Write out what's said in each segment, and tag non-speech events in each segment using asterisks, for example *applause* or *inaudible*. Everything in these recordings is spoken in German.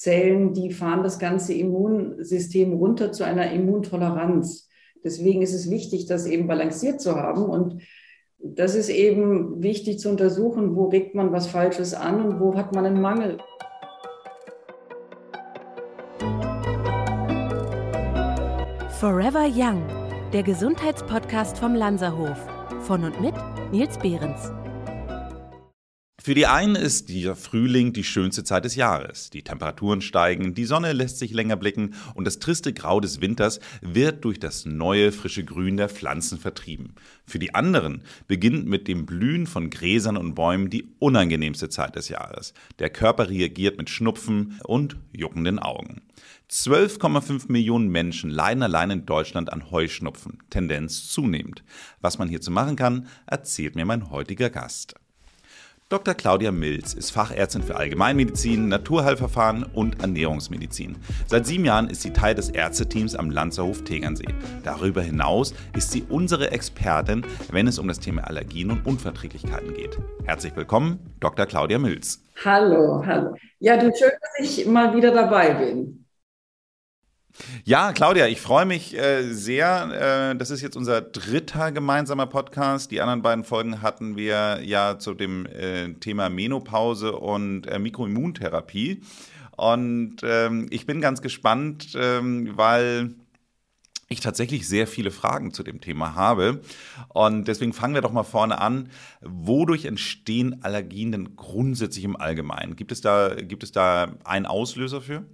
Zellen, die fahren das ganze Immunsystem runter zu einer Immuntoleranz. Deswegen ist es wichtig, das eben balanciert zu haben. Und das ist eben wichtig zu untersuchen, wo regt man was Falsches an und wo hat man einen Mangel. Forever Young, der Gesundheitspodcast vom Lanzerhof. Von und mit Nils Behrens. Für die einen ist dieser Frühling die schönste Zeit des Jahres. Die Temperaturen steigen, die Sonne lässt sich länger blicken und das triste Grau des Winters wird durch das neue, frische Grün der Pflanzen vertrieben. Für die anderen beginnt mit dem Blühen von Gräsern und Bäumen die unangenehmste Zeit des Jahres. Der Körper reagiert mit Schnupfen und juckenden Augen. 12,5 Millionen Menschen leiden allein in Deutschland an Heuschnupfen, Tendenz zunehmend. Was man hierzu machen kann, erzählt mir mein heutiger Gast. Dr. Claudia Milz ist Fachärztin für Allgemeinmedizin, Naturheilverfahren und Ernährungsmedizin. Seit sieben Jahren ist sie Teil des Ärzteteams am Lanzerhof Tegernsee. Darüber hinaus ist sie unsere Expertin, wenn es um das Thema Allergien und Unverträglichkeiten geht. Herzlich willkommen, Dr. Claudia Milz. Hallo, hallo. Ja, du schön, dass ich mal wieder dabei bin. Ja, Claudia, ich freue mich äh, sehr. Äh, das ist jetzt unser dritter gemeinsamer Podcast. Die anderen beiden Folgen hatten wir ja zu dem äh, Thema Menopause und äh, Mikroimmuntherapie. Und ähm, ich bin ganz gespannt, ähm, weil ich tatsächlich sehr viele Fragen zu dem Thema habe. Und deswegen fangen wir doch mal vorne an. Wodurch entstehen Allergien denn grundsätzlich im Allgemeinen? Gibt es da, gibt es da einen Auslöser für?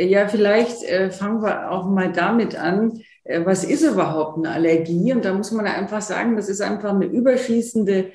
Ja, vielleicht äh, fangen wir auch mal damit an. Äh, was ist überhaupt eine Allergie? Und da muss man einfach sagen, das ist einfach eine überschießende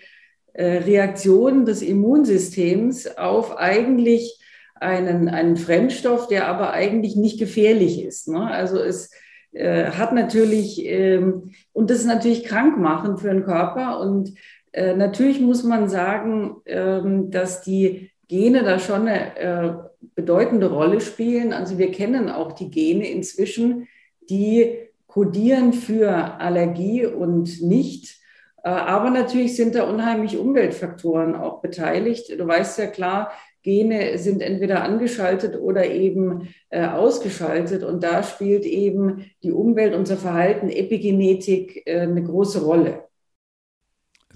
äh, Reaktion des Immunsystems auf eigentlich einen, einen Fremdstoff, der aber eigentlich nicht gefährlich ist. Ne? Also es äh, hat natürlich, ähm, und das ist natürlich krankmachend für den Körper. Und äh, natürlich muss man sagen, ähm, dass die Gene da schon eine äh, bedeutende Rolle spielen. Also wir kennen auch die Gene inzwischen, die kodieren für Allergie und nicht. Äh, aber natürlich sind da unheimlich Umweltfaktoren auch beteiligt. Du weißt ja klar, Gene sind entweder angeschaltet oder eben äh, ausgeschaltet. Und da spielt eben die Umwelt, unser Verhalten, Epigenetik äh, eine große Rolle.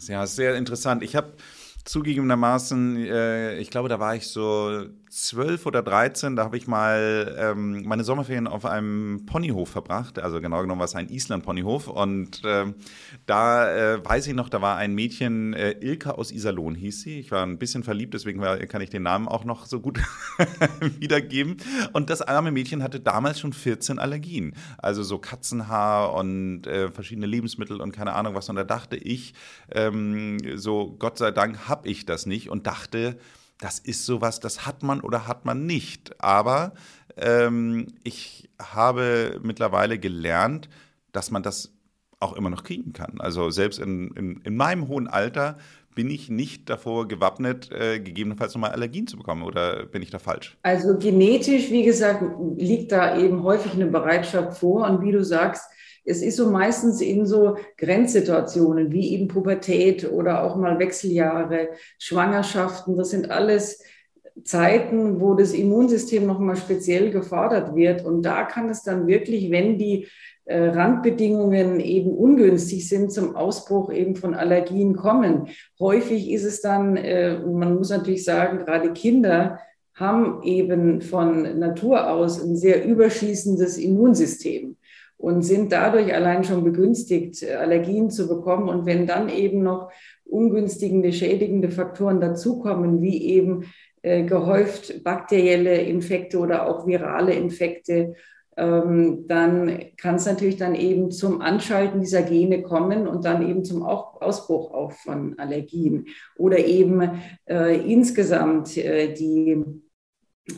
Ja, sehr interessant. Ich habe zugegebenermaßen, äh, ich glaube, da war ich so zwölf oder dreizehn, da habe ich mal ähm, meine Sommerferien auf einem Ponyhof verbracht. Also genau genommen war es ein Island-Ponyhof. Und äh, da äh, weiß ich noch, da war ein Mädchen, äh, Ilka aus Iserlohn hieß sie. Ich war ein bisschen verliebt, deswegen war, kann ich den Namen auch noch so gut *laughs* wiedergeben. Und das arme Mädchen hatte damals schon 14 Allergien. Also so Katzenhaar und äh, verschiedene Lebensmittel und keine Ahnung was. Und da dachte ich, ähm, so Gott sei Dank habe ich das nicht und dachte, das ist sowas, das hat man oder hat man nicht. Aber ähm, ich habe mittlerweile gelernt, dass man das auch immer noch kriegen kann. Also selbst in, in, in meinem hohen Alter bin ich nicht davor gewappnet, äh, gegebenenfalls nochmal Allergien zu bekommen oder bin ich da falsch? Also genetisch, wie gesagt, liegt da eben häufig eine Bereitschaft vor und wie du sagst, es ist so meistens in so Grenzsituationen wie eben Pubertät oder auch mal Wechseljahre, Schwangerschaften. Das sind alles Zeiten, wo das Immunsystem nochmal speziell gefordert wird. Und da kann es dann wirklich, wenn die äh, Randbedingungen eben ungünstig sind, zum Ausbruch eben von Allergien kommen. Häufig ist es dann, äh, man muss natürlich sagen, gerade Kinder haben eben von Natur aus ein sehr überschießendes Immunsystem und sind dadurch allein schon begünstigt, Allergien zu bekommen. Und wenn dann eben noch ungünstigende, schädigende Faktoren dazukommen, wie eben äh, gehäuft bakterielle Infekte oder auch virale Infekte, ähm, dann kann es natürlich dann eben zum Anschalten dieser Gene kommen und dann eben zum Ausbruch auch von Allergien oder eben äh, insgesamt äh, die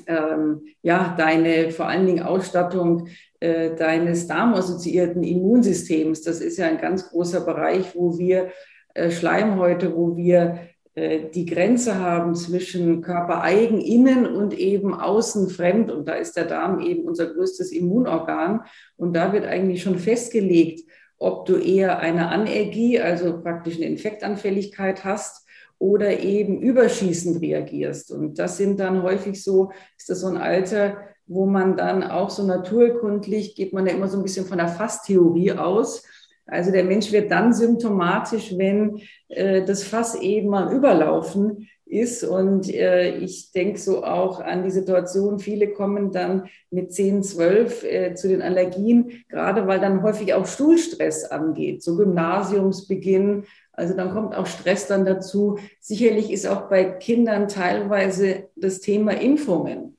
ähm, ja, deine vor allen Dingen Ausstattung äh, deines darmassoziierten Immunsystems. Das ist ja ein ganz großer Bereich, wo wir äh, Schleimhäute, wo wir äh, die Grenze haben zwischen körpereigen, innen und eben außen fremd. Und da ist der Darm eben unser größtes Immunorgan. Und da wird eigentlich schon festgelegt, ob du eher eine Anergie, also praktisch eine Infektanfälligkeit hast, oder eben überschießend reagierst. Und das sind dann häufig so, ist das so ein Alter, wo man dann auch so naturkundlich, geht man ja immer so ein bisschen von der Fasstheorie aus. Also der Mensch wird dann symptomatisch, wenn äh, das Fass eben mal überlaufen ist. Und äh, ich denke so auch an die Situation, viele kommen dann mit 10, 12 äh, zu den Allergien, gerade weil dann häufig auch Stuhlstress angeht, so Gymnasiumsbeginn. Also dann kommt auch Stress dann dazu. Sicherlich ist auch bei Kindern teilweise das Thema Impfungen.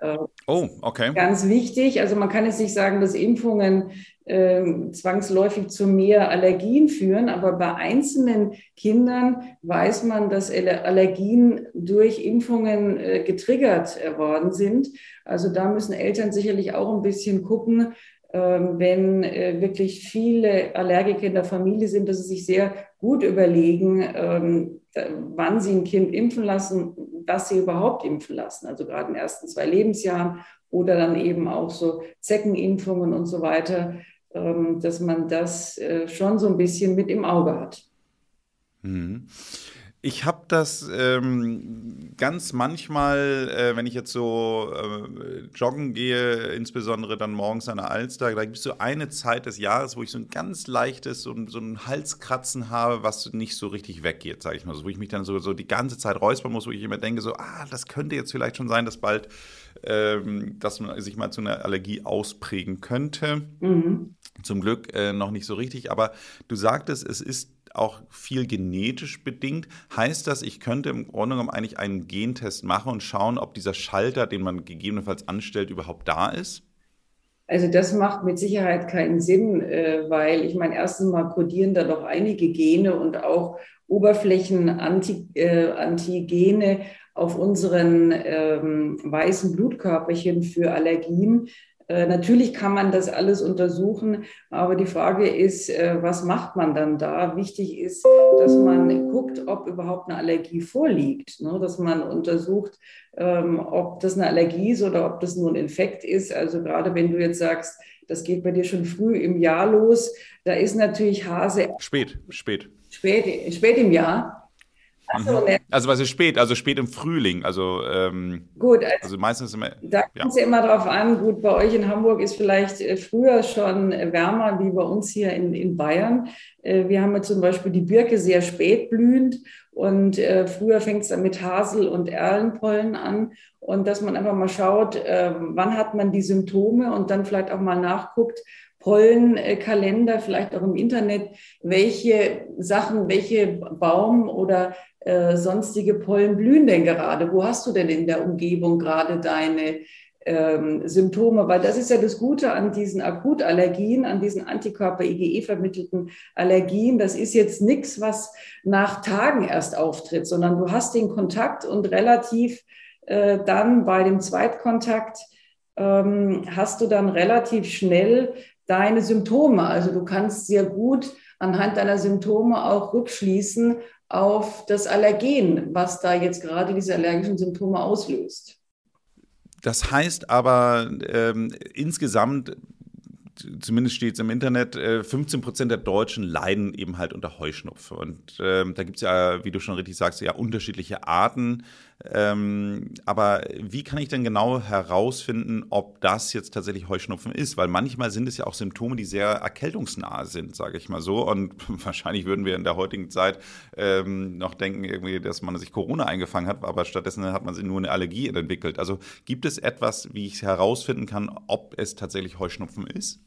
Äh, oh, okay. Ganz wichtig. Also man kann jetzt nicht sagen, dass Impfungen äh, zwangsläufig zu mehr Allergien führen, aber bei einzelnen Kindern weiß man, dass Allergien durch Impfungen äh, getriggert worden sind. Also da müssen Eltern sicherlich auch ein bisschen gucken, ähm, wenn äh, wirklich viele Allergiker in der Familie sind, dass sie sich sehr gut überlegen, ähm, wann sie ein Kind impfen lassen, dass sie überhaupt impfen lassen. Also gerade in den ersten zwei Lebensjahren oder dann eben auch so Zeckenimpfungen und so weiter, ähm, dass man das äh, schon so ein bisschen mit im Auge hat. Mhm. Ich habe das ähm, ganz manchmal, äh, wenn ich jetzt so äh, joggen gehe, insbesondere dann morgens an der Alster, da gibt es so eine Zeit des Jahres, wo ich so ein ganz leichtes, so, so ein Halskratzen habe, was nicht so richtig weggeht, sage ich mal. So, wo ich mich dann so, so die ganze Zeit räuspern muss, wo ich immer denke, so, ah, das könnte jetzt vielleicht schon sein, dass bald, ähm, dass man sich mal zu einer Allergie ausprägen könnte. Mhm. Zum Glück äh, noch nicht so richtig, aber du sagtest, es ist auch viel genetisch bedingt. Heißt das, ich könnte im Grunde genommen eigentlich einen Gentest machen und schauen, ob dieser Schalter, den man gegebenenfalls anstellt, überhaupt da ist? Also das macht mit Sicherheit keinen Sinn, äh, weil ich meine, erstens mal kodieren da doch einige Gene und auch Oberflächenantigene äh, auf unseren ähm, weißen Blutkörperchen für Allergien. Äh, natürlich kann man das alles untersuchen, aber die Frage ist, äh, was macht man dann da? Wichtig ist, dass man guckt, ob überhaupt eine Allergie vorliegt, ne? dass man untersucht, ähm, ob das eine Allergie ist oder ob das nur ein Infekt ist. Also gerade wenn du jetzt sagst, das geht bei dir schon früh im Jahr los, da ist natürlich Hase. Spät, spät. Spät, spät im Jahr. So, ne. Also was ist spät? Also spät im Frühling. Also ähm, gut. Also, also meistens immer. Da kommt es ja immer darauf an. Gut, bei euch in Hamburg ist vielleicht äh, früher schon wärmer wie bei uns hier in, in Bayern. Äh, wir haben ja zum Beispiel die Birke sehr spät blühend und äh, früher fängt es dann mit Hasel- und Erlenpollen an. Und dass man einfach mal schaut, äh, wann hat man die Symptome und dann vielleicht auch mal nachguckt, Pollenkalender, vielleicht auch im Internet, welche Sachen, welche Baum- oder äh, sonstige Pollen blühen denn gerade? Wo hast du denn in der Umgebung gerade deine ähm, Symptome? Weil das ist ja das Gute an diesen Akutallergien, an diesen Antikörper-IgE-vermittelten Allergien. Das ist jetzt nichts, was nach Tagen erst auftritt, sondern du hast den Kontakt und relativ äh, dann bei dem Zweitkontakt ähm, hast du dann relativ schnell deine Symptome. Also du kannst sehr gut anhand deiner Symptome auch rückschließen auf das Allergen, was da jetzt gerade diese allergischen Symptome auslöst. Das heißt aber ähm, insgesamt zumindest steht es im Internet, 15 äh, Prozent der Deutschen leiden eben halt unter Heuschnupfen. Und ähm, da gibt es ja, wie du schon richtig sagst, ja unterschiedliche Arten. Ähm, aber wie kann ich denn genau herausfinden, ob das jetzt tatsächlich Heuschnupfen ist? Weil manchmal sind es ja auch Symptome, die sehr erkältungsnah sind, sage ich mal so. Und *laughs* wahrscheinlich würden wir in der heutigen Zeit ähm, noch denken, irgendwie, dass man sich Corona eingefangen hat, aber stattdessen hat man sich nur eine Allergie entwickelt. Also gibt es etwas, wie ich herausfinden kann, ob es tatsächlich Heuschnupfen ist?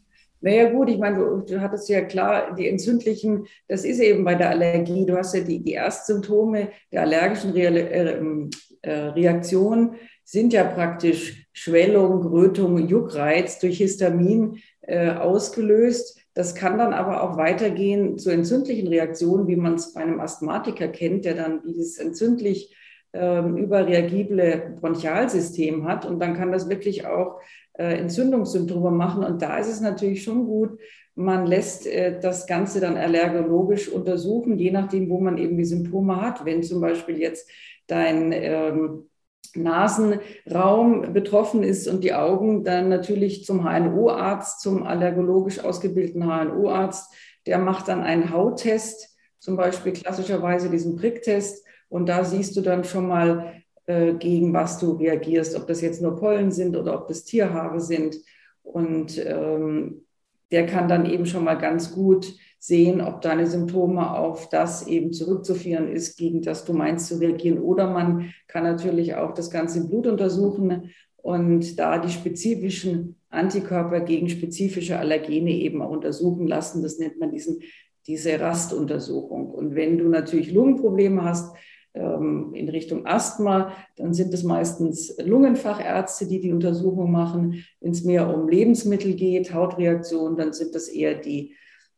Naja gut, ich meine, du, du, hattest ja klar, die entzündlichen, das ist eben bei der Allergie, du hast ja die, die Erstsymptome der allergischen Re äh, äh, Reaktion sind ja praktisch Schwellung, Rötung, Juckreiz durch Histamin äh, ausgelöst. Das kann dann aber auch weitergehen zu entzündlichen Reaktionen, wie man es bei einem Asthmatiker kennt, der dann dieses entzündlich ähm, überreagible Bronchialsystem hat. Und dann kann das wirklich auch Entzündungssymptome machen. Und da ist es natürlich schon gut, man lässt äh, das Ganze dann allergologisch untersuchen, je nachdem, wo man eben die Symptome hat. Wenn zum Beispiel jetzt dein ähm, Nasenraum betroffen ist und die Augen, dann natürlich zum HNO-Arzt, zum allergologisch ausgebildeten HNO-Arzt. Der macht dann einen Hauttest zum Beispiel klassischerweise diesen Pricktest. Und da siehst du dann schon mal, äh, gegen was du reagierst, ob das jetzt nur Pollen sind oder ob das Tierhaare sind. Und ähm, der kann dann eben schon mal ganz gut sehen, ob deine Symptome auf das eben zurückzuführen ist, gegen das du meinst zu reagieren. Oder man kann natürlich auch das Ganze im Blut untersuchen und da die spezifischen Antikörper gegen spezifische Allergene eben auch untersuchen lassen. Das nennt man diesen, diese Rastuntersuchung. Und wenn du natürlich Lungenprobleme hast, ähm, in Richtung Asthma, dann sind es meistens Lungenfachärzte, die die Untersuchung machen. Wenn es mehr um Lebensmittel geht, Hautreaktionen, dann sind das eher die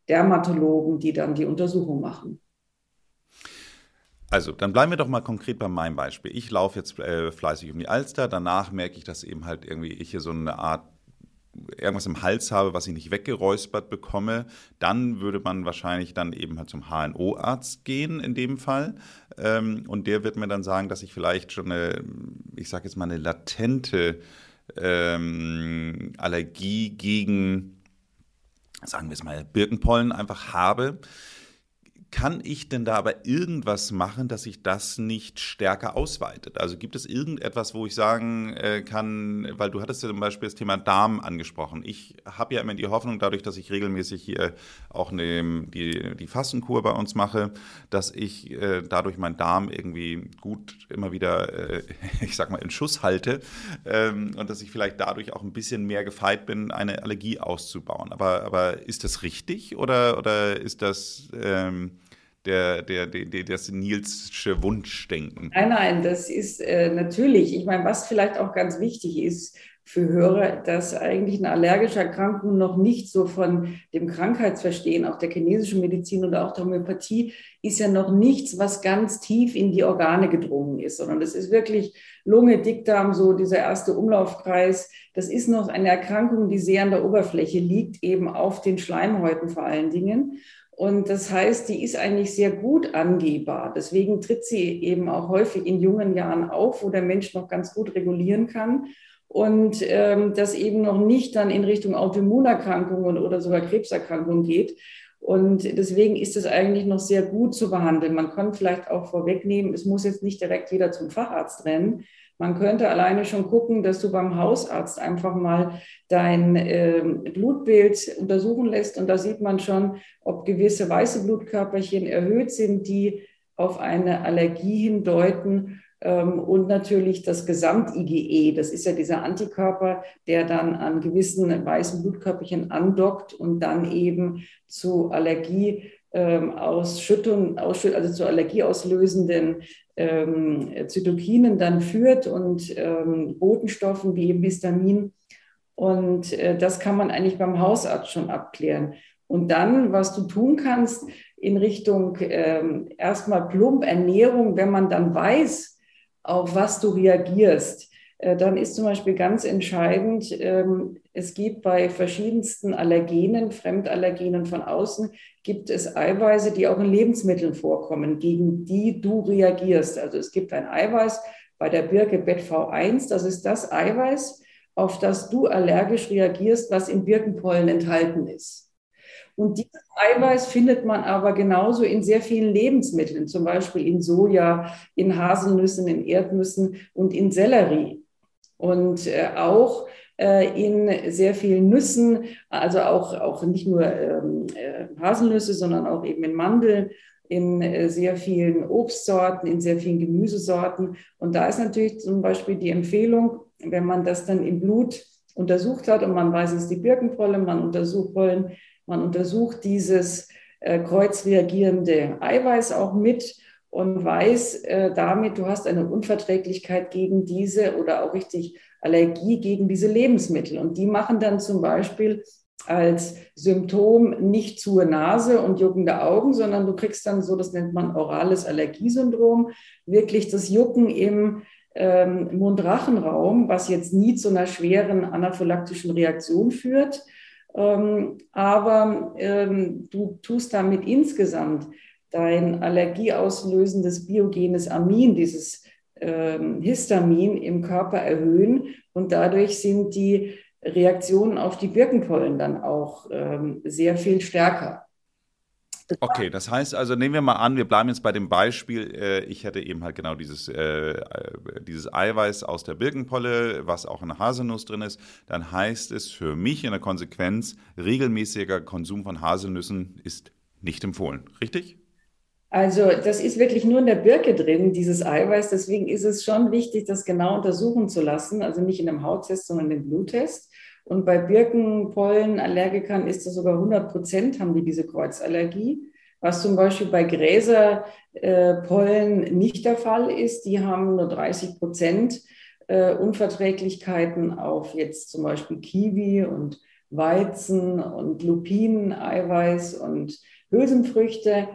Dermatologen, die dann die Untersuchung machen. Also, dann bleiben wir doch mal konkret bei meinem Beispiel. Ich laufe jetzt äh, fleißig um die Alster, danach merke ich, dass eben halt irgendwie ich hier so eine Art irgendwas im Hals habe, was ich nicht weggeräuspert bekomme, dann würde man wahrscheinlich dann eben halt zum HNO-Arzt gehen in dem Fall. Ähm, und der wird mir dann sagen, dass ich vielleicht schon eine, ich sage jetzt mal, eine latente ähm, Allergie gegen sagen wir es mal, Birkenpollen einfach habe, kann ich denn da aber irgendwas machen, dass sich das nicht stärker ausweitet? Also gibt es irgendetwas, wo ich sagen äh, kann, weil du hattest ja zum Beispiel das Thema Darm angesprochen. Ich habe ja immer die Hoffnung, dadurch, dass ich regelmäßig hier auch eine, die, die Fastenkur bei uns mache, dass ich äh, dadurch meinen Darm irgendwie gut immer wieder, äh, *laughs* ich sag mal, in Schuss halte ähm, und dass ich vielleicht dadurch auch ein bisschen mehr gefeit bin, eine Allergie auszubauen. Aber, aber ist das richtig oder, oder ist das... Ähm, der, der, der, der, das Nilsche Wunschdenken. Nein, nein, das ist äh, natürlich, ich meine, was vielleicht auch ganz wichtig ist für Hörer, dass eigentlich eine allergische Erkrankung noch nicht so von dem Krankheitsverstehen, auch der chinesischen Medizin oder auch der Homöopathie, ist ja noch nichts, was ganz tief in die Organe gedrungen ist, sondern das ist wirklich Lunge, Dickdarm, so dieser erste Umlaufkreis. Das ist noch eine Erkrankung, die sehr an der Oberfläche liegt, eben auf den Schleimhäuten vor allen Dingen. Und das heißt, die ist eigentlich sehr gut angehbar. Deswegen tritt sie eben auch häufig in jungen Jahren auf, wo der Mensch noch ganz gut regulieren kann. Und ähm, das eben noch nicht dann in Richtung Autoimmunerkrankungen oder sogar Krebserkrankungen geht. Und deswegen ist es eigentlich noch sehr gut zu behandeln. Man kann vielleicht auch vorwegnehmen, es muss jetzt nicht direkt jeder zum Facharzt rennen, man könnte alleine schon gucken, dass du beim Hausarzt einfach mal dein äh, Blutbild untersuchen lässt. Und da sieht man schon, ob gewisse weiße Blutkörperchen erhöht sind, die auf eine Allergie hindeuten. Ähm, und natürlich das Gesamt-IgE, das ist ja dieser Antikörper, der dann an gewissen weißen Blutkörperchen andockt und dann eben zu Allergie ähm, Ausschüttung, also zu allergieauslösenden ähm, Zytokinen dann führt und ähm, Botenstoffen wie eben Histamin. Und äh, das kann man eigentlich beim Hausarzt schon abklären. Und dann, was du tun kannst in Richtung ähm, erstmal plump Ernährung, wenn man dann weiß, auf was du reagierst, äh, dann ist zum Beispiel ganz entscheidend, ähm, es gibt bei verschiedensten Allergenen, Fremdallergenen von außen, gibt es Eiweiße, die auch in Lebensmitteln vorkommen, gegen die du reagierst. Also es gibt ein Eiweiß bei der Birke BetV1, das ist das Eiweiß, auf das du allergisch reagierst, was in Birkenpollen enthalten ist. Und dieses Eiweiß findet man aber genauso in sehr vielen Lebensmitteln, zum Beispiel in Soja, in Haselnüssen, in Erdnüssen und in Sellerie und äh, auch in sehr vielen Nüssen, also auch, auch nicht nur ähm, äh, Haselnüsse, sondern auch eben in Mandeln, in äh, sehr vielen Obstsorten, in sehr vielen Gemüsesorten. Und da ist natürlich zum Beispiel die Empfehlung, wenn man das dann im Blut untersucht hat und man weiß, es ist die Birkenpollen, man untersucht Pollen, man untersucht dieses äh, kreuzreagierende Eiweiß auch mit und weiß äh, damit, du hast eine Unverträglichkeit gegen diese oder auch richtig Allergie gegen diese Lebensmittel. Und die machen dann zum Beispiel als Symptom nicht zur Nase und juckende Augen, sondern du kriegst dann so, das nennt man orales Allergiesyndrom, wirklich das Jucken im ähm, Mundrachenraum, was jetzt nie zu einer schweren anaphylaktischen Reaktion führt. Ähm, aber ähm, du tust damit insgesamt dein allergieauslösendes biogenes Amin, dieses Histamin im Körper erhöhen und dadurch sind die Reaktionen auf die Birkenpollen dann auch ähm, sehr viel stärker. Okay, das heißt also, nehmen wir mal an, wir bleiben jetzt bei dem Beispiel, äh, ich hätte eben halt genau dieses, äh, dieses Eiweiß aus der Birkenpolle, was auch in der Haselnuss drin ist, dann heißt es für mich in der Konsequenz, regelmäßiger Konsum von Haselnüssen ist nicht empfohlen, richtig? Also das ist wirklich nur in der Birke drin, dieses Eiweiß. Deswegen ist es schon wichtig, das genau untersuchen zu lassen. Also nicht in einem Hauttest, sondern im Bluttest. Und bei Birkenpollenallergikern ist das sogar 100 Prozent, haben die diese Kreuzallergie. Was zum Beispiel bei Gräserpollen nicht der Fall ist. Die haben nur 30 Prozent äh, Unverträglichkeiten auf jetzt zum Beispiel Kiwi und Weizen und Lupineneiweiß und Hülsenfrüchte.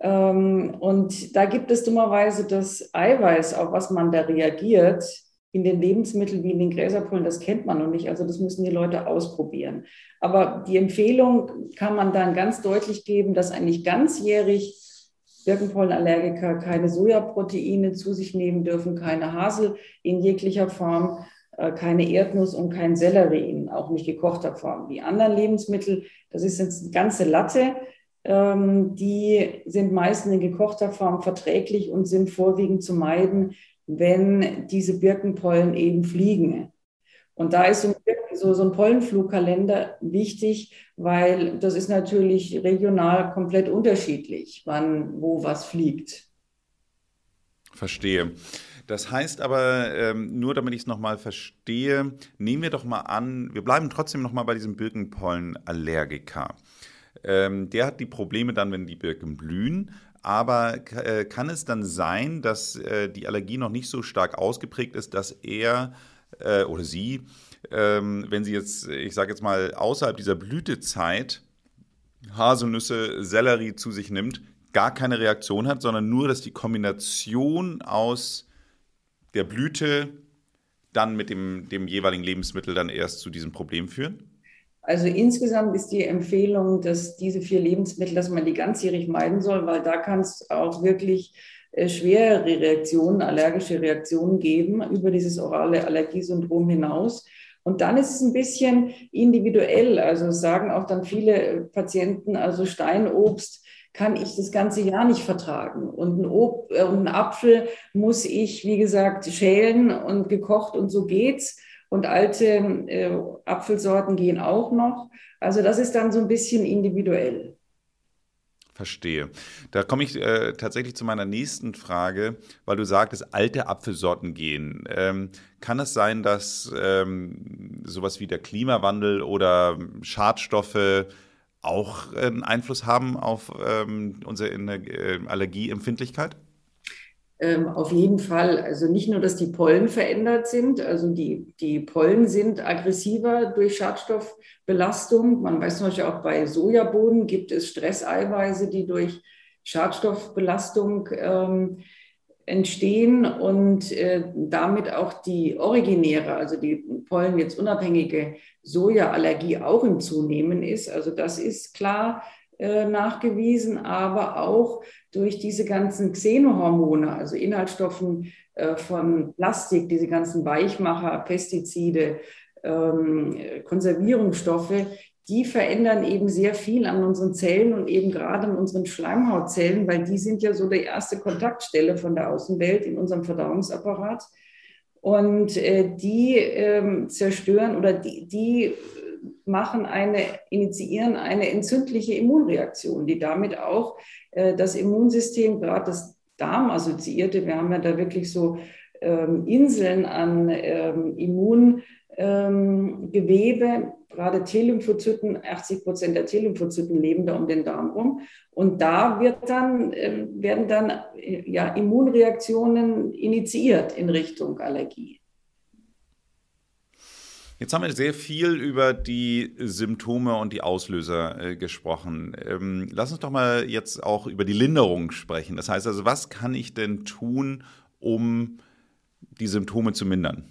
Ähm, und da gibt es dummerweise das Eiweiß, auf was man da reagiert, in den Lebensmitteln wie in den Gräserpollen, das kennt man noch nicht. Also das müssen die Leute ausprobieren. Aber die Empfehlung kann man dann ganz deutlich geben, dass eigentlich ganzjährig Birkenpollenallergiker keine Sojaproteine zu sich nehmen dürfen, keine Hasel in jeglicher Form, äh, keine Erdnuss und kein Sellerie in auch nicht gekochter Form. Die anderen Lebensmittel, das ist jetzt eine ganze Latte, die sind meistens in gekochter Form verträglich und sind vorwiegend zu meiden, wenn diese Birkenpollen eben fliegen. Und da ist so, so, so ein Pollenflugkalender wichtig, weil das ist natürlich regional komplett unterschiedlich, wann wo was fliegt. Verstehe. Das heißt aber, ähm, nur damit ich es nochmal verstehe, nehmen wir doch mal an, wir bleiben trotzdem nochmal bei diesem Birkenpollenallergiker. Ähm, der hat die Probleme dann, wenn die Birken blühen. Aber äh, kann es dann sein, dass äh, die Allergie noch nicht so stark ausgeprägt ist, dass er äh, oder sie, ähm, wenn sie jetzt, ich sage jetzt mal, außerhalb dieser Blütezeit Haselnüsse, Sellerie zu sich nimmt, gar keine Reaktion hat, sondern nur, dass die Kombination aus der Blüte dann mit dem, dem jeweiligen Lebensmittel dann erst zu diesem Problem führen? Also insgesamt ist die Empfehlung, dass diese vier Lebensmittel, dass man die ganzjährig meiden soll, weil da kann es auch wirklich äh, schwere Reaktionen, allergische Reaktionen geben über dieses orale Allergiesyndrom hinaus. Und dann ist es ein bisschen individuell. Also sagen auch dann viele Patienten, also Steinobst kann ich das ganze Jahr nicht vertragen. Und ein, Ob äh, und ein Apfel muss ich, wie gesagt, schälen und gekocht und so geht's und alte äh, Apfelsorten gehen auch noch. Also das ist dann so ein bisschen individuell. Verstehe. Da komme ich äh, tatsächlich zu meiner nächsten Frage, weil du sagtest, alte Apfelsorten gehen. Ähm, kann es sein, dass ähm, sowas wie der Klimawandel oder Schadstoffe auch einen Einfluss haben auf ähm, unsere äh, Allergieempfindlichkeit? Ähm, auf jeden Fall. Also nicht nur, dass die Pollen verändert sind, also die, die Pollen sind aggressiver durch Schadstoffbelastung. Man weiß zum Beispiel auch bei Sojabohnen gibt es Stresseiweiße, die durch Schadstoffbelastung ähm, entstehen und äh, damit auch die originäre, also die Pollen jetzt unabhängige Sojaallergie auch im Zunehmen ist. Also das ist klar nachgewiesen, aber auch durch diese ganzen Xenohormone, also Inhaltsstoffen äh, von Plastik, diese ganzen Weichmacher, Pestizide, ähm, Konservierungsstoffe, die verändern eben sehr viel an unseren Zellen und eben gerade an unseren Schleimhautzellen, weil die sind ja so die erste Kontaktstelle von der Außenwelt in unserem Verdauungsapparat. Und äh, die ähm, zerstören oder die, die machen eine, initiieren eine entzündliche Immunreaktion, die damit auch äh, das Immunsystem, gerade das Darmassoziierte, wir haben ja da wirklich so ähm, Inseln an ähm, Immungewebe, ähm, gerade T-Lymphozyten, 80 Prozent der T-Lymphozyten leben da um den Darm rum. Und da wird dann, äh, werden dann äh, ja, Immunreaktionen initiiert in Richtung Allergie. Jetzt haben wir sehr viel über die Symptome und die Auslöser äh, gesprochen. Ähm, lass uns doch mal jetzt auch über die Linderung sprechen. Das heißt also, was kann ich denn tun, um die Symptome zu mindern?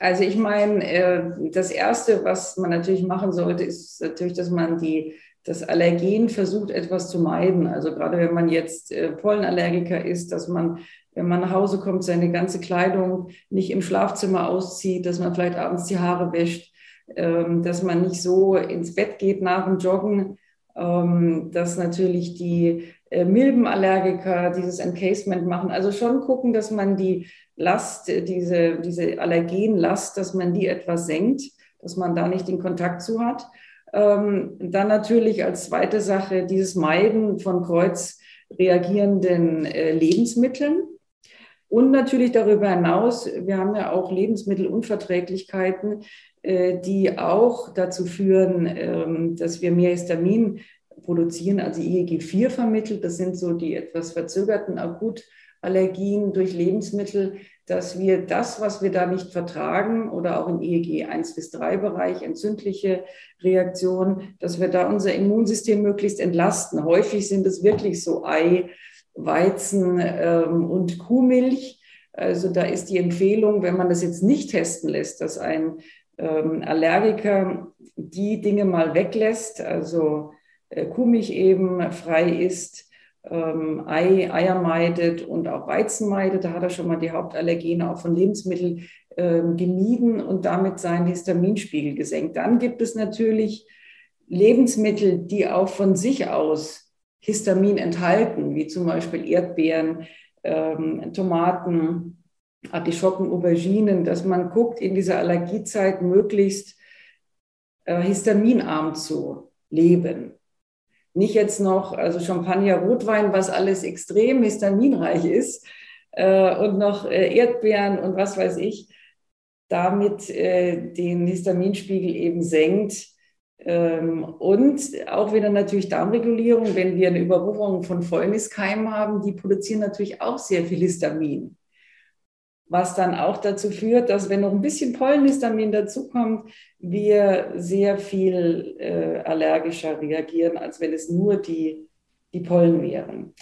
Also ich meine, äh, das Erste, was man natürlich machen sollte, ist natürlich, dass man die, das Allergen versucht, etwas zu meiden. Also gerade wenn man jetzt äh, Pollenallergiker ist, dass man wenn man nach Hause kommt, seine ganze Kleidung nicht im Schlafzimmer auszieht, dass man vielleicht abends die Haare wäscht, ähm, dass man nicht so ins Bett geht nach dem Joggen ähm, dass natürlich die äh, Milbenallergiker dieses Encasement machen. Also schon gucken, dass man die Last, diese, diese Allergenlast, dass man die etwas senkt, dass man da nicht den Kontakt zu hat. Ähm, dann natürlich als zweite Sache dieses Meiden von kreuzreagierenden äh, Lebensmitteln. Und natürlich darüber hinaus, wir haben ja auch Lebensmittelunverträglichkeiten, äh, die auch dazu führen, ähm, dass wir mehr Histamin produzieren, also IgG4 vermittelt. Das sind so die etwas verzögerten Akutallergien durch Lebensmittel, dass wir das, was wir da nicht vertragen oder auch im IgG 1 bis 3 Bereich entzündliche Reaktionen, dass wir da unser Immunsystem möglichst entlasten. Häufig sind es wirklich so Ei, Weizen ähm, und Kuhmilch. Also da ist die Empfehlung, wenn man das jetzt nicht testen lässt, dass ein ähm, Allergiker die Dinge mal weglässt, also äh, Kuhmilch eben frei isst, ähm, Ei, Eier meidet und auch Weizen meidet. Da hat er schon mal die Hauptallergene auch von Lebensmitteln ähm, gemieden und damit seinen Histaminspiegel gesenkt. Dann gibt es natürlich Lebensmittel, die auch von sich aus Histamin enthalten, wie zum Beispiel Erdbeeren, ähm, Tomaten, Artischocken, Auberginen, dass man guckt, in dieser Allergiezeit möglichst äh, histaminarm zu leben. Nicht jetzt noch, also Champagner, Rotwein, was alles extrem histaminreich ist, äh, und noch äh, Erdbeeren und was weiß ich, damit äh, den Histaminspiegel eben senkt und auch wieder natürlich Darmregulierung, wenn wir eine Überwucherung von Fäulniskeimen haben, die produzieren natürlich auch sehr viel Histamin. Was dann auch dazu führt, dass wenn noch ein bisschen Pollenhistamin dazukommt, wir sehr viel äh, allergischer reagieren, als wenn es nur die, die Pollen wären.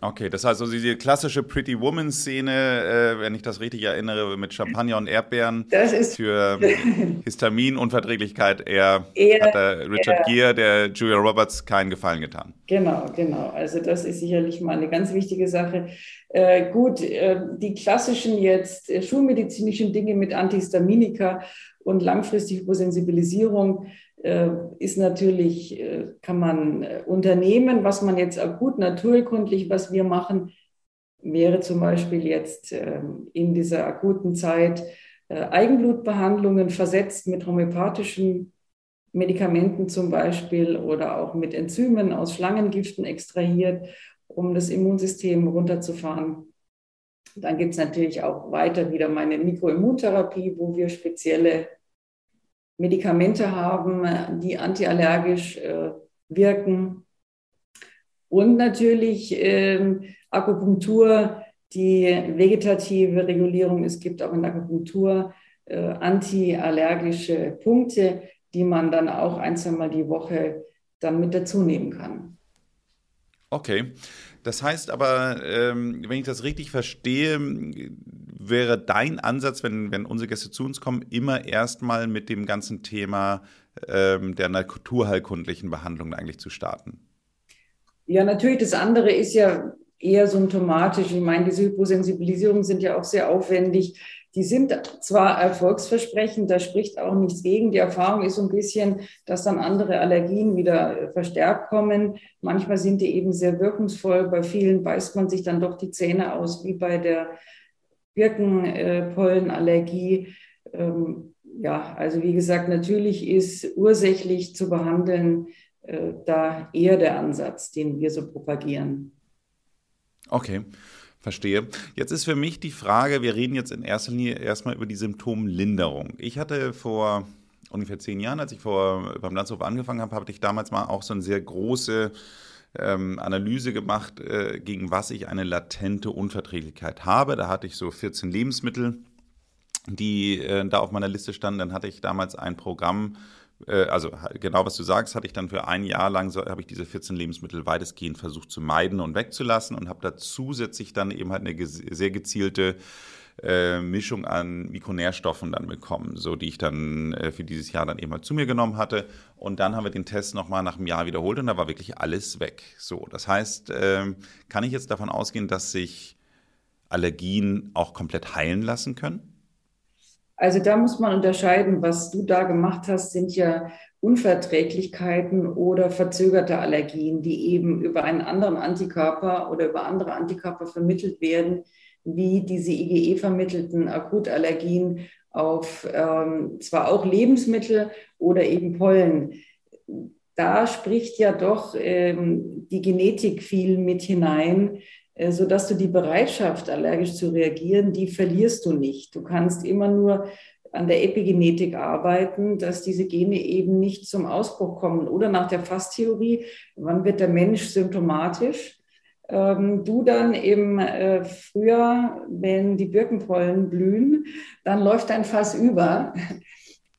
Okay, das heißt also diese klassische Pretty Woman-Szene, äh, wenn ich das richtig erinnere, mit Champagner und Erdbeeren das ist für *laughs* Histaminunverträglichkeit eher, eher hat der Richard eher, Gere, der Julia Roberts keinen Gefallen getan. Genau, genau. Also das ist sicherlich mal eine ganz wichtige Sache. Äh, gut, äh, die klassischen jetzt äh, schulmedizinischen Dinge mit Antihistaminika und langfristige Hyposensibilisierung äh, ist natürlich, äh, kann man äh, unternehmen. Was man jetzt akut naturkundlich, was wir machen, wäre zum Beispiel jetzt ähm, in dieser akuten Zeit Eigenblutbehandlungen versetzt mit homöopathischen Medikamenten zum Beispiel oder auch mit Enzymen aus Schlangengiften extrahiert, um das Immunsystem runterzufahren. Dann gibt es natürlich auch weiter wieder meine Mikroimmuntherapie, wo wir spezielle Medikamente haben, die antiallergisch äh, wirken. Und natürlich äh, Akupunktur, die vegetative Regulierung. Es gibt auch in der Akupunktur äh, antiallergische Punkte, die man dann auch ein, zweimal die Woche dann mit dazu nehmen kann. Okay. Das heißt aber, ähm, wenn ich das richtig verstehe, wäre dein Ansatz, wenn, wenn unsere Gäste zu uns kommen, immer erstmal mit dem ganzen Thema ähm, der naturheilkundlichen Behandlung eigentlich zu starten? Ja, natürlich. Das andere ist ja eher symptomatisch. Ich meine, diese Hyposensibilisierungen sind ja auch sehr aufwendig. Die sind zwar erfolgsversprechend, da spricht auch nichts gegen. Die Erfahrung ist so ein bisschen, dass dann andere Allergien wieder verstärkt kommen. Manchmal sind die eben sehr wirkungsvoll. Bei vielen beißt man sich dann doch die Zähne aus, wie bei der Birkenpollenallergie. Ähm, ja, also wie gesagt, natürlich ist ursächlich zu behandeln äh, da eher der Ansatz, den wir so propagieren. Okay. Verstehe. Jetzt ist für mich die Frage, wir reden jetzt in erster Linie erstmal über die Symptomlinderung. Ich hatte vor ungefähr zehn Jahren, als ich vor, beim Landshof angefangen habe, habe ich damals mal auch so eine sehr große ähm, Analyse gemacht, äh, gegen was ich eine latente Unverträglichkeit habe. Da hatte ich so 14 Lebensmittel, die äh, da auf meiner Liste standen. Dann hatte ich damals ein Programm äh, also genau was du sagst, hatte ich dann für ein Jahr lang, so, habe ich diese 14 Lebensmittel weitestgehend versucht zu meiden und wegzulassen und habe da zusätzlich dann eben halt eine sehr gezielte äh, Mischung an Mikronährstoffen dann bekommen, so die ich dann äh, für dieses Jahr dann eben halt zu mir genommen hatte. Und dann haben wir den Test nochmal nach einem Jahr wiederholt und da war wirklich alles weg. So, das heißt, äh, kann ich jetzt davon ausgehen, dass sich Allergien auch komplett heilen lassen können? Also da muss man unterscheiden, was du da gemacht hast, sind ja Unverträglichkeiten oder verzögerte Allergien, die eben über einen anderen Antikörper oder über andere Antikörper vermittelt werden, wie diese IgE vermittelten Akutallergien auf ähm, zwar auch Lebensmittel oder eben Pollen. Da spricht ja doch ähm, die Genetik viel mit hinein, äh, sodass du die Bereitschaft, allergisch zu reagieren, die verlierst du nicht. Du kannst immer nur an der Epigenetik arbeiten, dass diese Gene eben nicht zum Ausbruch kommen. Oder nach der Fasstheorie, wann wird der Mensch symptomatisch? Ähm, du dann im äh, Frühjahr, wenn die Birkenpollen blühen, dann läuft dein Fass über.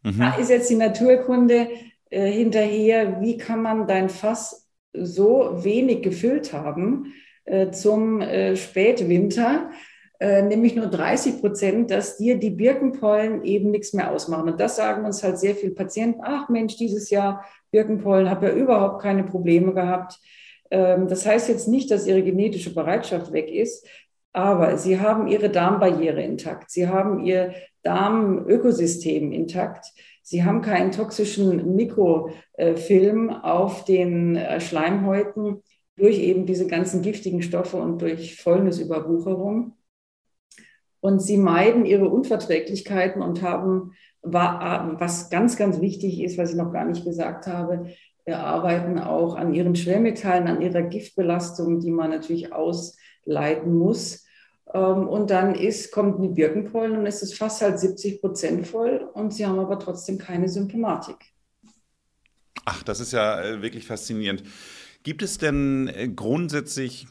Mhm. Da ist jetzt die Naturkunde äh, hinterher, wie kann man dein Fass so wenig gefüllt haben, äh, zum äh, Spätwinter, äh, nämlich nur 30 Prozent, dass dir die Birkenpollen eben nichts mehr ausmachen. Und das sagen uns halt sehr viele Patienten. Ach Mensch, dieses Jahr Birkenpollen, habe ja überhaupt keine Probleme gehabt. Ähm, das heißt jetzt nicht, dass ihre genetische Bereitschaft weg ist, aber sie haben ihre Darmbarriere intakt. Sie haben ihr Darmökosystem intakt. Sie haben keinen toxischen Mikrofilm auf den Schleimhäuten durch eben diese ganzen giftigen Stoffe und durch Fäulnisüberwucherung. Und sie meiden ihre Unverträglichkeiten und haben, was ganz, ganz wichtig ist, was ich noch gar nicht gesagt habe, arbeiten auch an ihren Schwermetallen, an ihrer Giftbelastung, die man natürlich ausleiten muss. Ähm, und dann ist, kommt die Birkenpollen und es ist fast halt 70 Prozent voll und sie haben aber trotzdem keine Symptomatik. Ach, das ist ja äh, wirklich faszinierend. Gibt es denn äh, grundsätzlich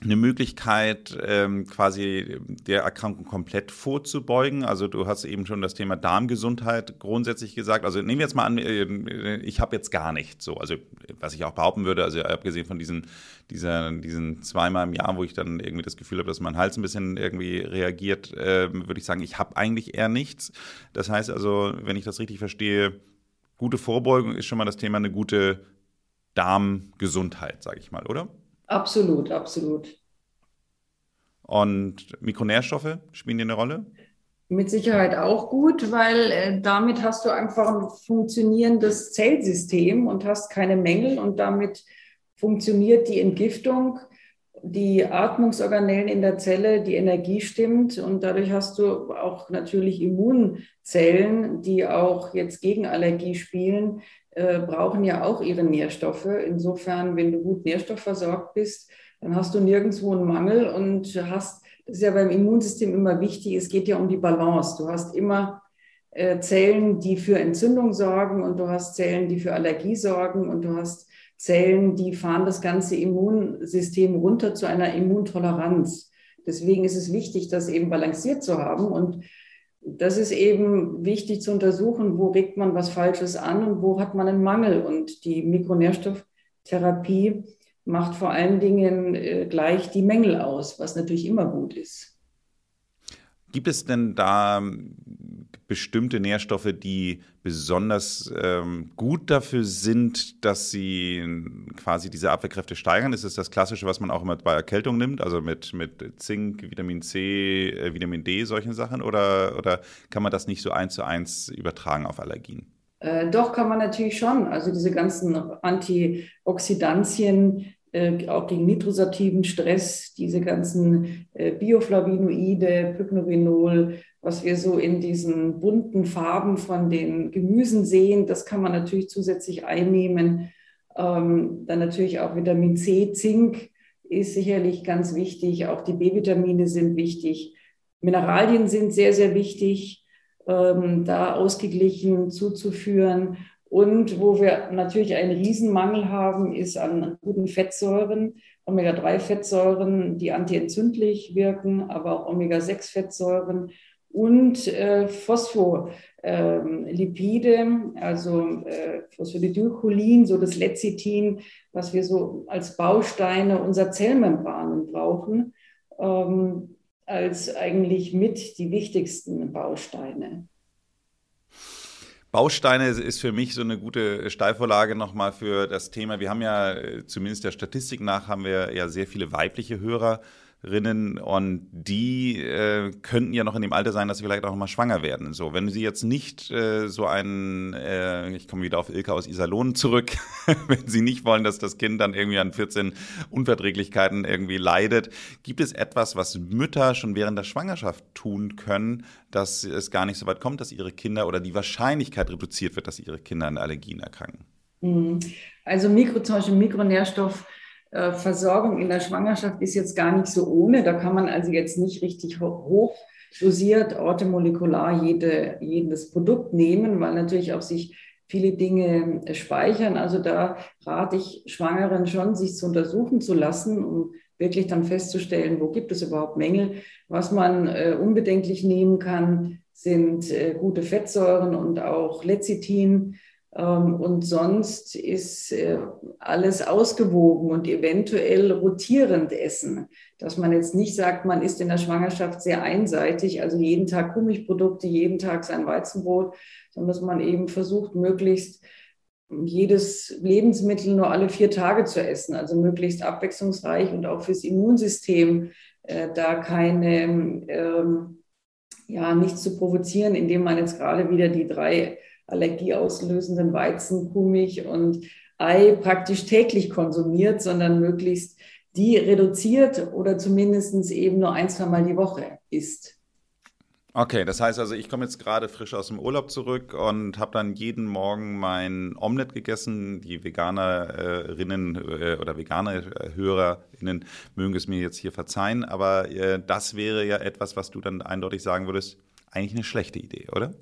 eine Möglichkeit, ähm, quasi der Erkrankung komplett vorzubeugen. Also du hast eben schon das Thema Darmgesundheit grundsätzlich gesagt. Also nehmen wir jetzt mal an, äh, ich habe jetzt gar nichts so. Also was ich auch behaupten würde, also abgesehen von diesen, dieser, diesen zweimal im Jahr, wo ich dann irgendwie das Gefühl habe, dass mein Hals ein bisschen irgendwie reagiert, äh, würde ich sagen, ich habe eigentlich eher nichts. Das heißt also, wenn ich das richtig verstehe, gute Vorbeugung ist schon mal das Thema eine gute Darmgesundheit, sage ich mal, oder? Absolut, absolut. Und Mikronährstoffe spielen die eine Rolle? Mit Sicherheit auch gut, weil äh, damit hast du einfach ein funktionierendes Zellsystem und hast keine Mängel und damit funktioniert die Entgiftung, die Atmungsorganellen in der Zelle, die Energie stimmt und dadurch hast du auch natürlich Immunzellen, die auch jetzt gegen Allergie spielen, äh, brauchen ja auch ihre Nährstoffe. Insofern, wenn du gut nährstoffversorgt bist, dann hast du nirgendwo einen Mangel und hast, das ist ja beim Immunsystem immer wichtig, es geht ja um die Balance. Du hast immer äh, Zellen, die für Entzündung sorgen und du hast Zellen, die für Allergie sorgen und du hast Zellen, die fahren das ganze Immunsystem runter zu einer Immuntoleranz. Deswegen ist es wichtig, das eben balanciert zu haben und das ist eben wichtig zu untersuchen, wo regt man was Falsches an und wo hat man einen Mangel. Und die Mikronährstofftherapie macht vor allen Dingen äh, gleich die Mängel aus, was natürlich immer gut ist. Gibt es denn da bestimmte Nährstoffe, die besonders ähm, gut dafür sind, dass sie quasi diese Abwehrkräfte steigern? Ist es das Klassische, was man auch immer bei Erkältung nimmt, also mit, mit Zink, Vitamin C, äh, Vitamin D, solchen Sachen? Oder, oder kann man das nicht so eins zu eins übertragen auf Allergien? Äh, doch, kann man natürlich schon. Also diese ganzen Antioxidantien, äh, auch gegen nitrosativen Stress, diese ganzen äh, Bioflavinoide, Pycnorenol, was wir so in diesen bunten Farben von den Gemüsen sehen. Das kann man natürlich zusätzlich einnehmen. Ähm, dann natürlich auch Vitamin C, Zink ist sicherlich ganz wichtig. Auch die B-Vitamine sind wichtig. Mineralien sind sehr, sehr wichtig, ähm, da ausgeglichen zuzuführen. Und wo wir natürlich einen Riesenmangel haben, ist an guten Fettsäuren, Omega-3-Fettsäuren, die antientzündlich wirken, aber auch Omega-6-Fettsäuren und äh, Phospholipide, ähm, also äh, Phospholidylcholin, so das Lecithin, was wir so als Bausteine unserer Zellmembranen brauchen, ähm, als eigentlich mit die wichtigsten Bausteine. Bausteine ist für mich so eine gute Steilvorlage nochmal für das Thema. Wir haben ja, äh, zumindest der Statistik nach, haben wir ja sehr viele weibliche Hörer Rinnen und die äh, könnten ja noch in dem Alter sein, dass sie vielleicht auch mal schwanger werden. So, wenn sie jetzt nicht äh, so einen, äh, ich komme wieder auf Ilka aus Iserlohn zurück, *laughs* wenn sie nicht wollen, dass das Kind dann irgendwie an 14 Unverträglichkeiten irgendwie leidet, gibt es etwas, was Mütter schon während der Schwangerschaft tun können, dass es gar nicht so weit kommt, dass ihre Kinder oder die Wahrscheinlichkeit reduziert wird, dass ihre Kinder an Allergien erkranken? Mhm. Also zum Beispiel Mikronährstoff äh, Versorgung in der Schwangerschaft ist jetzt gar nicht so ohne. Da kann man also jetzt nicht richtig hoch dosiert, orthomolekular jede, jedes Produkt nehmen, weil natürlich auch sich viele Dinge speichern. Also da rate ich Schwangeren schon, sich zu untersuchen zu lassen, um wirklich dann festzustellen, wo gibt es überhaupt Mängel. Was man äh, unbedenklich nehmen kann, sind äh, gute Fettsäuren und auch Lecithin und sonst ist äh, alles ausgewogen und eventuell rotierend essen. Dass man jetzt nicht sagt, man ist in der Schwangerschaft sehr einseitig, also jeden Tag Kuhmilchprodukte, jeden Tag sein Weizenbrot, sondern dass man eben versucht, möglichst jedes Lebensmittel nur alle vier Tage zu essen, also möglichst abwechslungsreich und auch fürs Immunsystem äh, da keine, ähm, ja, nichts zu provozieren, indem man jetzt gerade wieder die drei allergieauslösenden Weizen, Kuhmilch und Ei praktisch täglich konsumiert, sondern möglichst die reduziert oder zumindest eben nur ein, zwei Mal die Woche isst. Okay, das heißt also, ich komme jetzt gerade frisch aus dem Urlaub zurück und habe dann jeden Morgen mein Omelett gegessen. Die Veganerinnen äh, oder vegane Hörerinnen mögen es mir jetzt hier verzeihen, aber äh, das wäre ja etwas, was du dann eindeutig sagen würdest, eigentlich eine schlechte Idee, oder?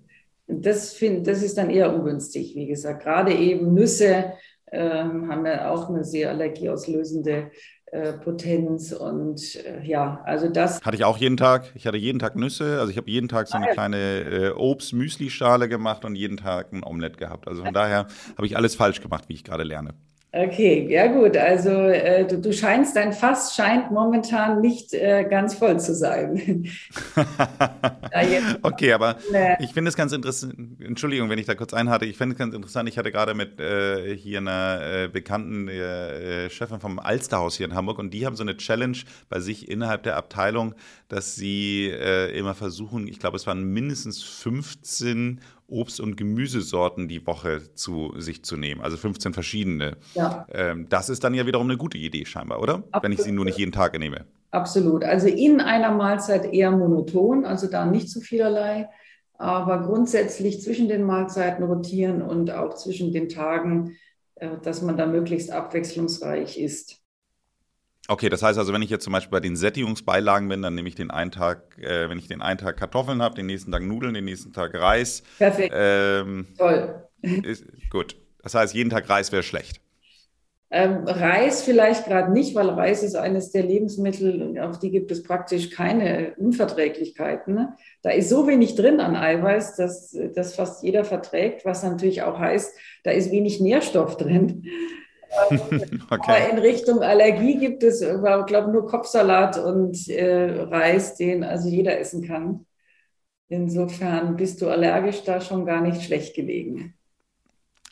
Das, find, das ist dann eher ungünstig, wie gesagt. Gerade eben Nüsse ähm, haben ja auch eine sehr allergieauslösende äh, Potenz und äh, ja, also das. Hatte ich auch jeden Tag. Ich hatte jeden Tag Nüsse. Also ich habe jeden Tag so eine ah, kleine äh, Obst-Müsli-Schale gemacht und jeden Tag ein Omelett gehabt. Also von daher habe ich alles falsch gemacht, wie ich gerade lerne. Okay, ja gut. Also äh, du, du, scheinst, dein Fass scheint momentan nicht äh, ganz voll zu sein. *laughs* okay, aber ich finde es ganz interessant. Entschuldigung, wenn ich da kurz einhatte. Ich finde es ganz interessant. Ich hatte gerade mit äh, hier einer äh, bekannten äh, Chefin vom Alsterhaus hier in Hamburg und die haben so eine Challenge bei sich innerhalb der Abteilung, dass sie äh, immer versuchen, ich glaube, es waren mindestens 15 Obst- und Gemüsesorten die Woche zu sich zu nehmen, also 15 verschiedene. Ja. Ähm, das ist dann ja wiederum eine gute Idee scheinbar, oder? Absolut. Wenn ich sie nur nicht jeden Tag nehme. Absolut. Also in einer Mahlzeit eher monoton, also da nicht zu vielerlei, aber grundsätzlich zwischen den Mahlzeiten rotieren und auch zwischen den Tagen, äh, dass man da möglichst abwechslungsreich ist. Okay, das heißt also, wenn ich jetzt zum Beispiel bei den Sättigungsbeilagen bin, dann nehme ich den einen Tag, äh, wenn ich den einen Tag Kartoffeln habe, den nächsten Tag Nudeln, den nächsten Tag Reis. Perfekt. Ähm, Toll. *laughs* Ist, gut. Das heißt, jeden Tag Reis wäre schlecht. Ähm, Reis vielleicht gerade nicht, weil Reis ist eines der Lebensmittel, auf die gibt es praktisch keine Unverträglichkeiten. Ne? Da ist so wenig drin an Eiweiß, dass das fast jeder verträgt, was natürlich auch heißt, da ist wenig Nährstoff drin. *laughs* okay. in Richtung Allergie gibt es, ich glaube, nur Kopfsalat und äh, Reis, den also jeder essen kann. Insofern bist du allergisch da schon gar nicht schlecht gelegen.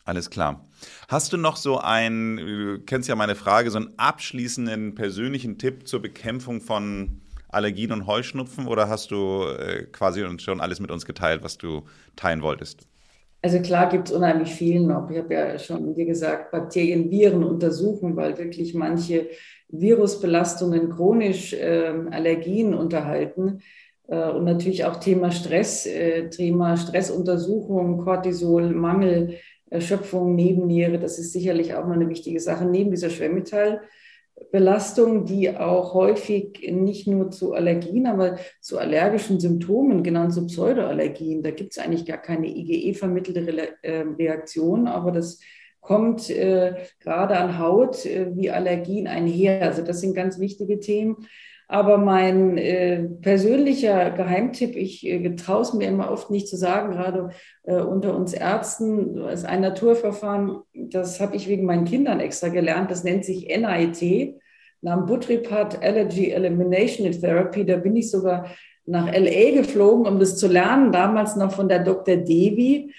Alles klar. Hast du noch so einen, du kennst ja meine Frage, so einen abschließenden persönlichen Tipp zur Bekämpfung von Allergien und Heuschnupfen oder hast du äh, quasi schon alles mit uns geteilt, was du teilen wolltest? Also klar gibt es unheimlich viel noch. Ich habe ja schon, wie gesagt, Bakterien, Viren untersuchen, weil wirklich manche Virusbelastungen chronisch äh, Allergien unterhalten. Äh, und natürlich auch Thema Stress, äh, Thema Stressuntersuchung, Cortisol, Mangel, Erschöpfung, Nebenniere. Das ist sicherlich auch noch eine wichtige Sache neben dieser Schwermetall. Belastung, die auch häufig nicht nur zu Allergien, aber zu allergischen Symptomen, genannt so Pseudoallergien, da gibt es eigentlich gar keine IgE-vermittelte Re äh, Reaktion, aber das kommt äh, gerade an Haut äh, wie Allergien einher. Also das sind ganz wichtige Themen. Aber mein äh, persönlicher Geheimtipp, ich äh, traue es mir immer oft nicht zu sagen, gerade äh, unter uns Ärzten, ist ein Naturverfahren, das habe ich wegen meinen Kindern extra gelernt, das nennt sich NIT, Nambutripat Allergy Elimination Therapy. Da bin ich sogar nach LA geflogen, um das zu lernen, damals noch von der Dr. Devi.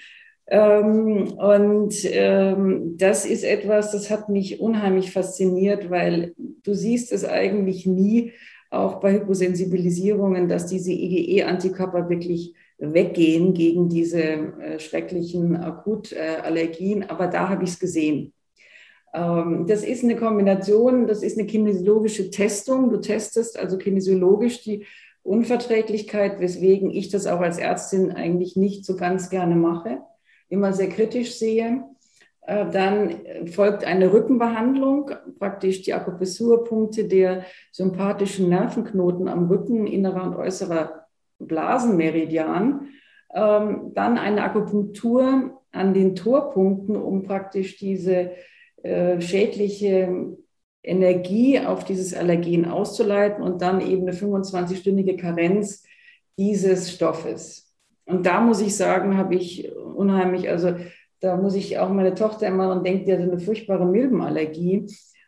Ähm, und ähm, das ist etwas, das hat mich unheimlich fasziniert, weil du siehst es eigentlich nie, auch bei Hyposensibilisierungen, dass diese IgE-Antikörper wirklich weggehen gegen diese äh, schrecklichen Akutallergien. Aber da habe ich es gesehen. Ähm, das ist eine Kombination, das ist eine kinesiologische Testung. Du testest also kinesiologisch die Unverträglichkeit, weswegen ich das auch als Ärztin eigentlich nicht so ganz gerne mache, immer sehr kritisch sehe. Äh, dann folgt eine Rückenbehandlung, praktisch die Akupressurpunkte der sympathischen Nervenknoten am Rücken, innerer und äußerer Blasenmeridian. Ähm, dann eine Akupunktur an den Torpunkten, um praktisch diese äh, schädliche Energie auf dieses Allergen auszuleiten und dann eben eine 25-stündige Karenz dieses Stoffes. Und da muss ich sagen, habe ich unheimlich, also da muss ich auch meine Tochter immer und denkt, die hat eine furchtbare Milbenallergie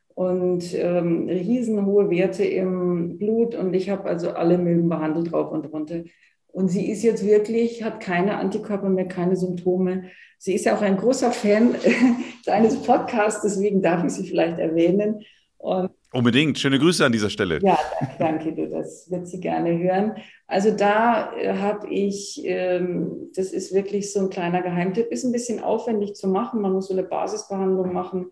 und ähm, riesenhohe Werte im Blut und ich habe also alle Milben behandelt drauf und runter. Und sie ist jetzt wirklich, hat keine Antikörper mehr, keine Symptome. Sie ist ja auch ein großer Fan *laughs* deines Podcasts, deswegen darf ich sie vielleicht erwähnen. Und Unbedingt. Schöne Grüße an dieser Stelle. Ja, danke, du. Das wird sie gerne hören. Also da äh, habe ich, ähm, das ist wirklich so ein kleiner Geheimtipp, ist ein bisschen aufwendig zu machen. Man muss so eine Basisbehandlung machen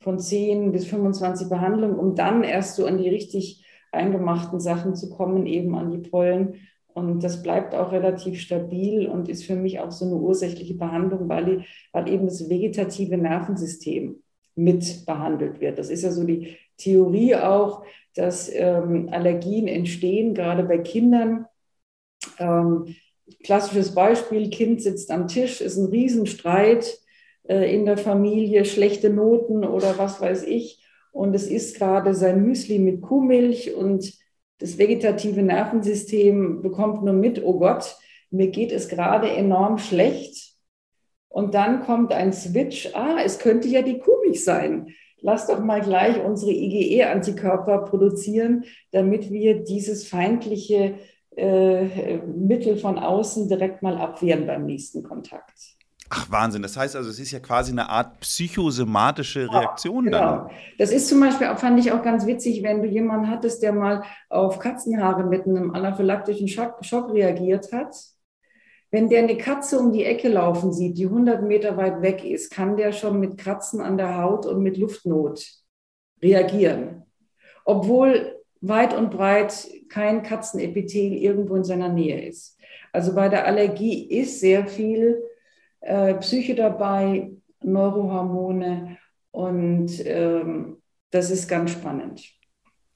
von 10 bis 25 Behandlungen, um dann erst so an die richtig eingemachten Sachen zu kommen, eben an die Pollen. Und das bleibt auch relativ stabil und ist für mich auch so eine ursächliche Behandlung, weil, weil eben das vegetative Nervensystem mit behandelt wird. Das ist ja so die Theorie auch, dass ähm, Allergien entstehen, gerade bei Kindern. Ähm, klassisches Beispiel, Kind sitzt am Tisch, ist ein Riesenstreit äh, in der Familie, schlechte Noten oder was weiß ich. Und es ist gerade sein Müsli mit Kuhmilch und das vegetative Nervensystem bekommt nur mit, oh Gott, mir geht es gerade enorm schlecht. Und dann kommt ein Switch, ah, es könnte ja die Kuhmilch sein. Lass doch mal gleich unsere IgE-Antikörper produzieren, damit wir dieses feindliche äh, Mittel von außen direkt mal abwehren beim nächsten Kontakt. Ach, Wahnsinn. Das heißt also, es ist ja quasi eine Art psychosomatische Reaktion ja, genau. dann. Das ist zum Beispiel, fand ich auch ganz witzig, wenn du jemanden hattest, der mal auf Katzenhaare mit einem anaphylaktischen Schock, Schock reagiert hat. Wenn der eine Katze um die Ecke laufen sieht, die 100 Meter weit weg ist, kann der schon mit Kratzen an der Haut und mit Luftnot reagieren. Obwohl weit und breit kein Katzenepithel irgendwo in seiner Nähe ist. Also bei der Allergie ist sehr viel äh, Psyche dabei, Neurohormone und ähm, das ist ganz spannend.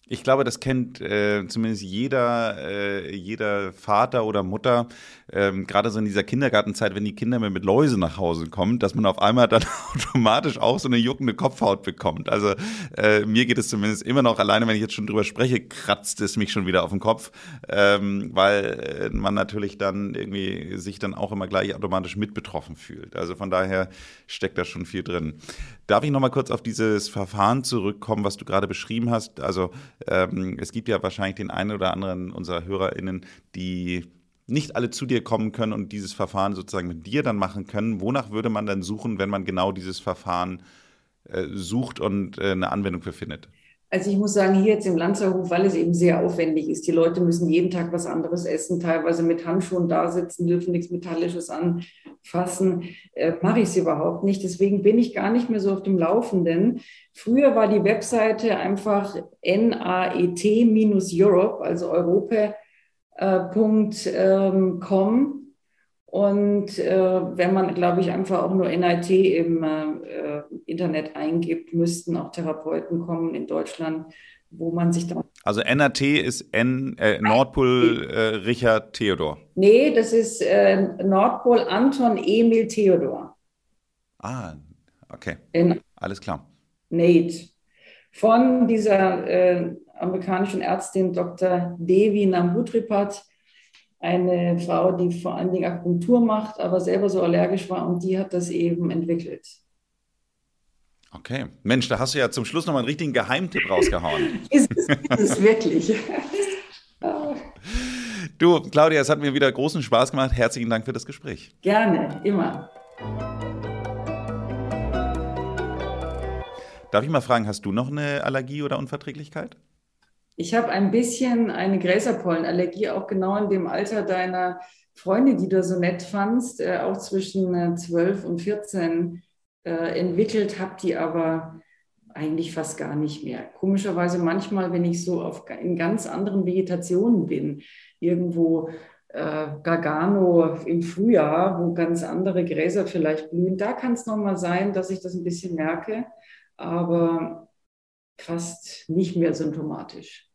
Ich glaube, das kennt äh, zumindest jeder, äh, jeder Vater oder Mutter, ähm, gerade so in dieser Kindergartenzeit, wenn die Kinder mit Läuse nach Hause kommen, dass man auf einmal dann *laughs* automatisch auch so eine juckende Kopfhaut bekommt. Also äh, mir geht es zumindest immer noch, alleine wenn ich jetzt schon drüber spreche, kratzt es mich schon wieder auf den Kopf, ähm, weil äh, man natürlich dann irgendwie sich dann auch immer gleich automatisch mit betroffen fühlt. Also von daher steckt da schon viel drin. Darf ich nochmal kurz auf dieses Verfahren zurückkommen, was du gerade beschrieben hast? Also ähm, es gibt ja wahrscheinlich den einen oder anderen unserer HörerInnen, die nicht alle zu dir kommen können und dieses Verfahren sozusagen mit dir dann machen können. Wonach würde man dann suchen, wenn man genau dieses Verfahren äh, sucht und äh, eine Anwendung für findet? Also ich muss sagen, hier jetzt im Lanzerhof, weil es eben sehr aufwendig ist, die Leute müssen jeden Tag was anderes essen, teilweise mit Handschuhen da sitzen, dürfen nichts Metallisches anfassen, äh, mache ich es überhaupt nicht. Deswegen bin ich gar nicht mehr so auf dem Laufenden. Früher war die Webseite einfach NAET-Europe, also europa.com. Ähm, und äh, wenn man, glaube ich, einfach auch nur NIT im äh, Internet eingibt, müssten auch Therapeuten kommen in Deutschland, wo man sich dann. Also NAT ist N, äh, Nordpol äh, Richard Theodor. Nee, das ist äh, Nordpol Anton Emil Theodor. Ah, okay. In Alles klar. Nate. Von dieser äh, amerikanischen Ärztin Dr. Devi Nambutripat eine Frau, die vor allen Dingen Akupunktur macht, aber selber so allergisch war und die hat das eben entwickelt. Okay. Mensch, da hast du ja zum Schluss nochmal einen richtigen Geheimtipp rausgehauen. *laughs* ist, es, ist es wirklich. *laughs* du, Claudia, es hat mir wieder großen Spaß gemacht. Herzlichen Dank für das Gespräch. Gerne, immer. Darf ich mal fragen, hast du noch eine Allergie oder Unverträglichkeit? Ich habe ein bisschen eine Gräserpollenallergie, auch genau in dem Alter deiner Freunde, die du so nett fandst, äh, auch zwischen äh, 12 und 14 äh, entwickelt, habe die aber eigentlich fast gar nicht mehr. Komischerweise manchmal, wenn ich so auf, in ganz anderen Vegetationen bin, irgendwo äh, Gargano im Frühjahr, wo ganz andere Gräser vielleicht blühen, da kann es nochmal sein, dass ich das ein bisschen merke, aber fast nicht mehr symptomatisch.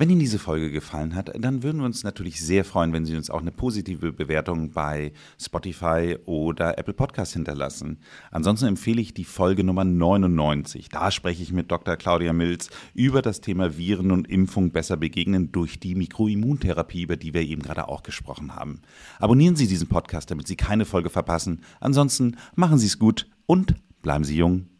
Wenn Ihnen diese Folge gefallen hat, dann würden wir uns natürlich sehr freuen, wenn Sie uns auch eine positive Bewertung bei Spotify oder Apple Podcast hinterlassen. Ansonsten empfehle ich die Folge Nummer 99. Da spreche ich mit Dr. Claudia Mills über das Thema Viren und Impfung besser begegnen durch die Mikroimmuntherapie, über die wir eben gerade auch gesprochen haben. Abonnieren Sie diesen Podcast, damit Sie keine Folge verpassen. Ansonsten machen Sie es gut und bleiben Sie jung.